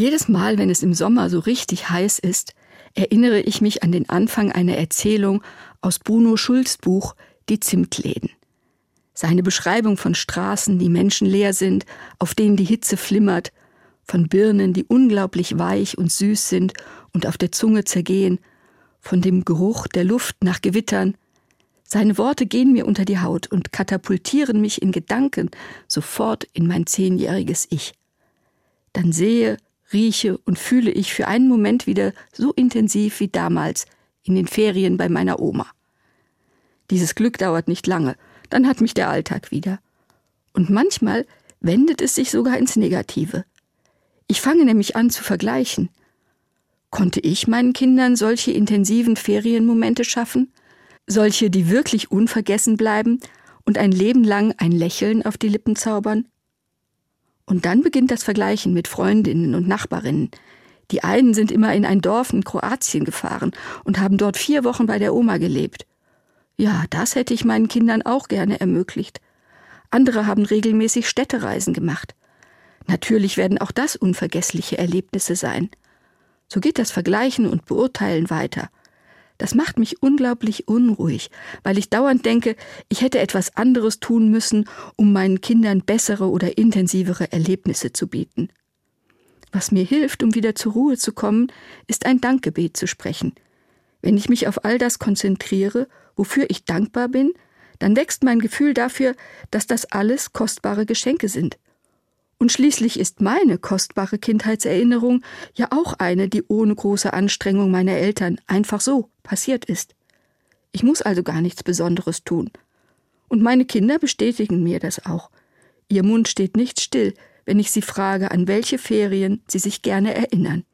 Jedes Mal, wenn es im Sommer so richtig heiß ist, erinnere ich mich an den Anfang einer Erzählung aus Bruno Schulz Buch Die Zimtläden. Seine Beschreibung von Straßen, die menschenleer sind, auf denen die Hitze flimmert, von Birnen, die unglaublich weich und süß sind und auf der Zunge zergehen, von dem Geruch der Luft nach Gewittern. Seine Worte gehen mir unter die Haut und katapultieren mich in Gedanken sofort in mein zehnjähriges Ich. Dann sehe, rieche und fühle ich für einen Moment wieder so intensiv wie damals in den Ferien bei meiner Oma. Dieses Glück dauert nicht lange, dann hat mich der Alltag wieder. Und manchmal wendet es sich sogar ins Negative. Ich fange nämlich an zu vergleichen. Konnte ich meinen Kindern solche intensiven Ferienmomente schaffen? Solche, die wirklich unvergessen bleiben und ein Leben lang ein Lächeln auf die Lippen zaubern? Und dann beginnt das Vergleichen mit Freundinnen und Nachbarinnen. Die einen sind immer in ein Dorf in Kroatien gefahren und haben dort vier Wochen bei der Oma gelebt. Ja, das hätte ich meinen Kindern auch gerne ermöglicht. Andere haben regelmäßig Städtereisen gemacht. Natürlich werden auch das unvergessliche Erlebnisse sein. So geht das Vergleichen und Beurteilen weiter. Das macht mich unglaublich unruhig, weil ich dauernd denke, ich hätte etwas anderes tun müssen, um meinen Kindern bessere oder intensivere Erlebnisse zu bieten. Was mir hilft, um wieder zur Ruhe zu kommen, ist ein Dankgebet zu sprechen. Wenn ich mich auf all das konzentriere, wofür ich dankbar bin, dann wächst mein Gefühl dafür, dass das alles kostbare Geschenke sind und schließlich ist meine kostbare Kindheitserinnerung ja auch eine, die ohne große Anstrengung meiner Eltern einfach so passiert ist. Ich muss also gar nichts Besonderes tun. Und meine Kinder bestätigen mir das auch. Ihr Mund steht nicht still, wenn ich sie frage, an welche Ferien sie sich gerne erinnern.